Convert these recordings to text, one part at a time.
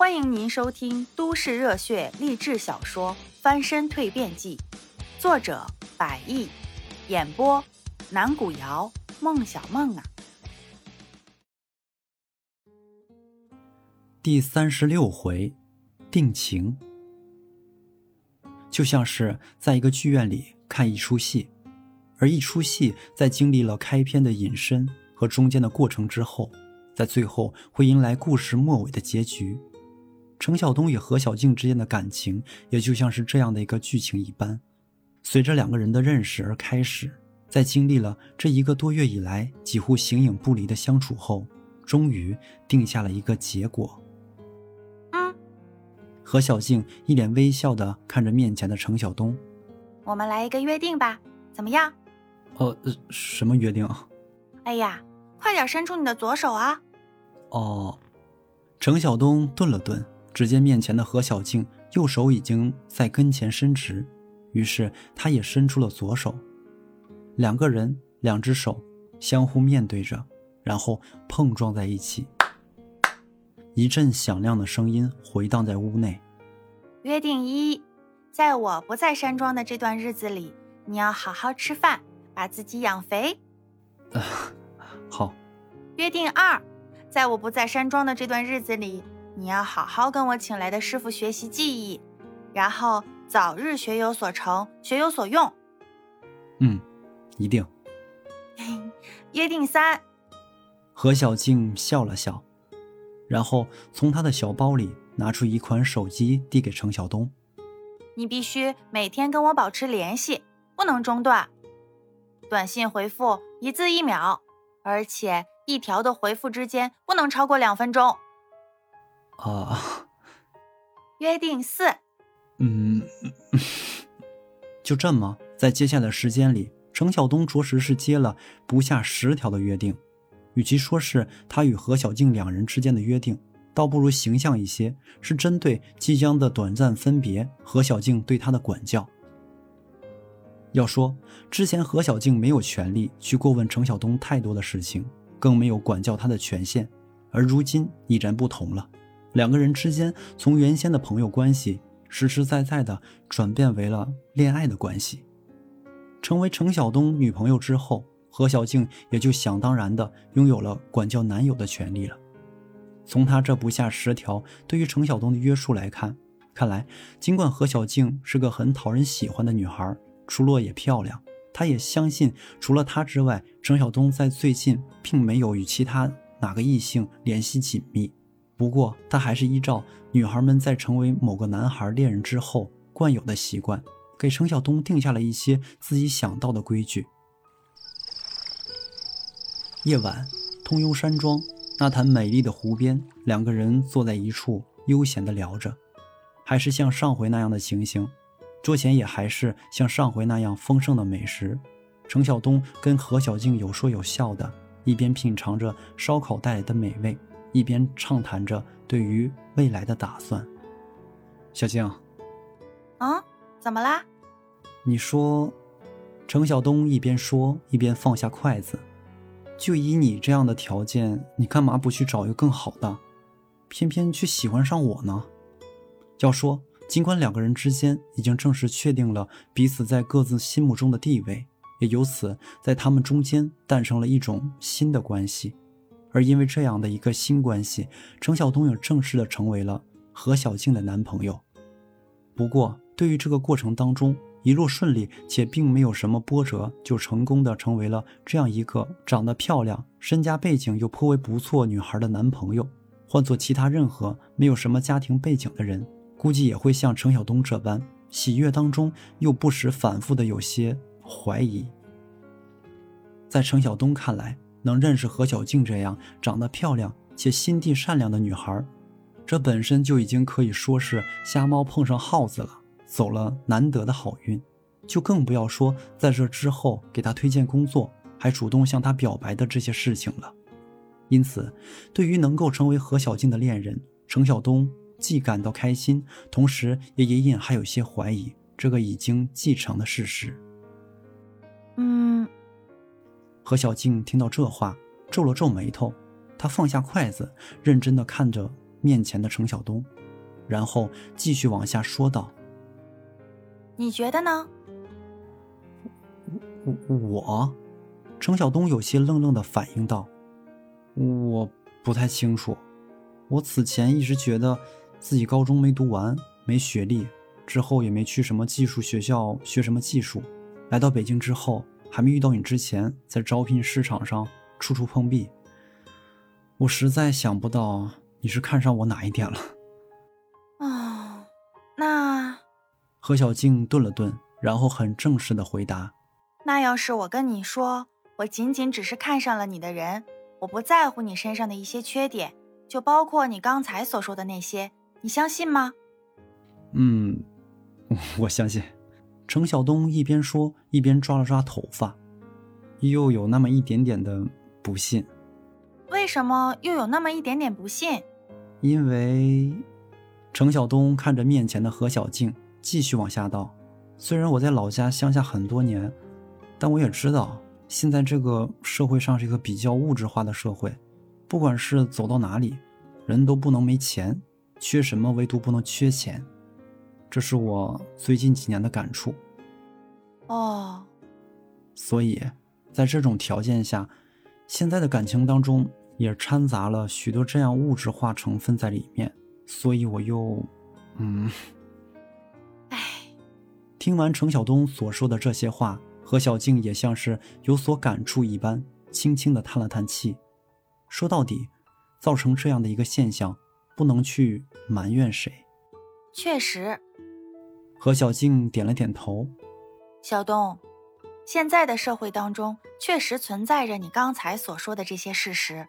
欢迎您收听都市热血励志小说《翻身蜕变记》，作者：百亿，演播：南古瑶、孟小梦啊。第三十六回，定情。就像是在一个剧院里看一出戏，而一出戏在经历了开篇的引申和中间的过程之后，在最后会迎来故事末尾的结局。程晓东与何小静之间的感情，也就像是这样的一个剧情一般，随着两个人的认识而开始，在经历了这一个多月以来几乎形影不离的相处后，终于定下了一个结果。嗯，何小静一脸微笑的看着面前的程晓东：“我们来一个约定吧，怎么样？”“呃，什么约定？”“哎呀，快点伸出你的左手啊！”“哦。”程晓东顿了顿。只见面前的何小静右手已经在跟前伸直，于是他也伸出了左手，两个人两只手相互面对着，然后碰撞在一起，一阵响亮的声音回荡在屋内。约定一，在我不在山庄的这段日子里，你要好好吃饭，把自己养肥。好。约定二，在我不在山庄的这段日子里。你要好好跟我请来的师傅学习技艺，然后早日学有所成，学有所用。嗯，一定。约定三。何小静笑了笑，然后从她的小包里拿出一款手机，递给程晓东。你必须每天跟我保持联系，不能中断。短信回复一字一秒，而且一条的回复之间不能超过两分钟。啊，约定四。嗯，就这么，在接下来的时间里，程晓东着实是接了不下十条的约定。与其说是他与何小静两人之间的约定，倒不如形象一些，是针对即将的短暂分别，何小静对他的管教。要说之前何小静没有权利去过问程晓东太多的事情，更没有管教他的权限，而如今已然不同了。两个人之间从原先的朋友关系，实实在在的转变为了恋爱的关系。成为程晓东女朋友之后，何小静也就想当然的拥有了管教男友的权利了。从她这不下十条对于程晓东的约束来看，看来尽管何小静是个很讨人喜欢的女孩，出落也漂亮，她也相信除了她之外，程晓东在最近并没有与其他哪个异性联系紧密。不过，他还是依照女孩们在成为某个男孩恋人之后惯有的习惯，给程晓东定下了一些自己想到的规矩。夜晚，通幽山庄那潭美丽的湖边，两个人坐在一处悠闲地聊着，还是像上回那样的情形，桌前也还是像上回那样丰盛的美食。程晓东跟何小静有说有笑的，一边品尝着烧烤带来的美味。一边畅谈着对于未来的打算。小静，啊，怎么啦？你说，程晓东一边说一边放下筷子。就以你这样的条件，你干嘛不去找一个更好的，偏偏去喜欢上我呢？要说，尽管两个人之间已经正式确定了彼此在各自心目中的地位，也由此在他们中间诞生了一种新的关系。而因为这样的一个新关系，程晓东也正式的成为了何小静的男朋友。不过，对于这个过程当中一路顺利且并没有什么波折，就成功的成为了这样一个长得漂亮、身家背景又颇为不错女孩的男朋友，换做其他任何没有什么家庭背景的人，估计也会像程晓东这般喜悦当中又不时反复的有些怀疑。在程晓东看来。能认识何小静这样长得漂亮且心地善良的女孩，这本身就已经可以说是瞎猫碰上耗子了，走了难得的好运。就更不要说在这之后给她推荐工作，还主动向她表白的这些事情了。因此，对于能够成为何小静的恋人，程晓东既感到开心，同时也隐隐还有些怀疑这个已经既成的事实。嗯。何小静听到这话，皱了皱眉头。她放下筷子，认真的看着面前的程晓东，然后继续往下说道：“你觉得呢？”我我，程晓东有些愣愣的反应道：“我不太清楚。我此前一直觉得自己高中没读完，没学历，之后也没去什么技术学校学什么技术。来到北京之后，还没遇到你之前，在招聘市场上处处碰壁。我实在想不到你是看上我哪一点了。”哦，那何小静顿了顿，然后很正式的回答。那要是我跟你说，我仅仅只是看上了你的人，我不在乎你身上的一些缺点，就包括你刚才所说的那些，你相信吗？嗯，我相信。程晓东一边说，一边抓了抓头发，又有那么一点点的不信。为什么又有那么一点点不信？因为，程晓东看着面前的何小静，继续往下道：“虽然我在老家乡下很多年。”但我也知道，现在这个社会上是一个比较物质化的社会，不管是走到哪里，人都不能没钱，缺什么唯独不能缺钱，这是我最近几年的感触。哦，所以，在这种条件下，现在的感情当中也掺杂了许多这样物质化成分在里面，所以我又，嗯，唉，听完程晓东所说的这些话。何小静也像是有所感触一般，轻轻的叹了叹气，说：“到底，造成这样的一个现象，不能去埋怨谁。”确实，何小静点了点头。小东，现在的社会当中确实存在着你刚才所说的这些事实，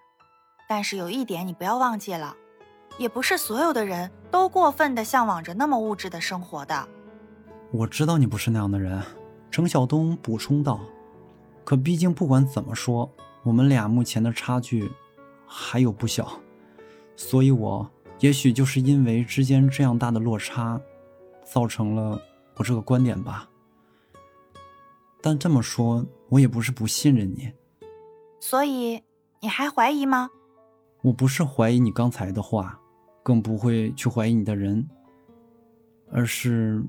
但是有一点你不要忘记了，也不是所有的人都过分的向往着那么物质的生活的。我知道你不是那样的人。程晓东补充道：“可毕竟不管怎么说，我们俩目前的差距还有不小，所以我也许就是因为之间这样大的落差，造成了我这个观点吧。但这么说，我也不是不信任你。所以你还怀疑吗？我不是怀疑你刚才的话，更不会去怀疑你的人，而是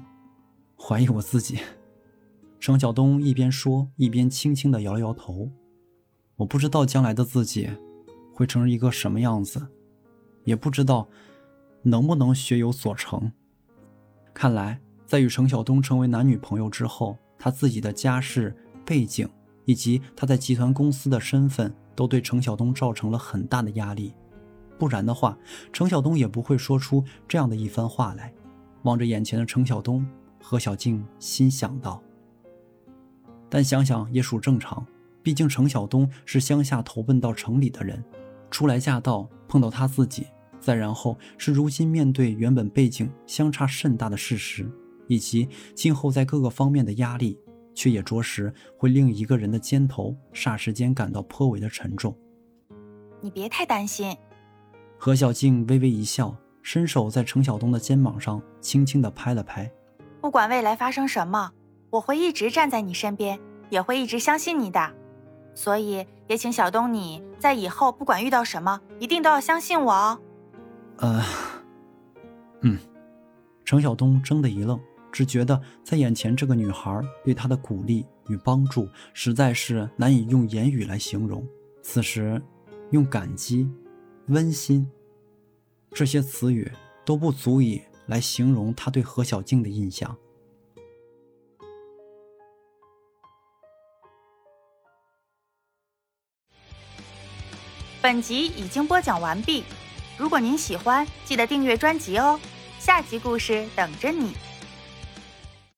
怀疑我自己。”程晓东一边说，一边轻轻的摇了摇头。我不知道将来的自己会成一个什么样子，也不知道能不能学有所成。看来，在与程晓东成为男女朋友之后，他自己的家世背景以及他在集团公司的身份，都对程晓东造成了很大的压力。不然的话，程晓东也不会说出这样的一番话来。望着眼前的程晓东，何小静心想到。但想想也属正常，毕竟程晓东是乡下投奔到城里的人，初来乍到碰到他自己，再然后是如今面对原本背景相差甚大的事实，以及今后在各个方面的压力，却也着实会令一个人的肩头霎时间感到颇为的沉重。你别太担心。何小静微微一笑，伸手在程晓东的肩膀上轻轻地拍了拍。不管未来发生什么。我会一直站在你身边，也会一直相信你的，所以也请小东你在以后不管遇到什么，一定都要相信我哦。呃，嗯，程晓东怔的一愣，只觉得在眼前这个女孩对他的鼓励与帮助，实在是难以用言语来形容。此时，用感激、温馨这些词语都不足以来形容他对何小静的印象。本集已经播讲完毕，如果您喜欢，记得订阅专辑哦，下集故事等着你。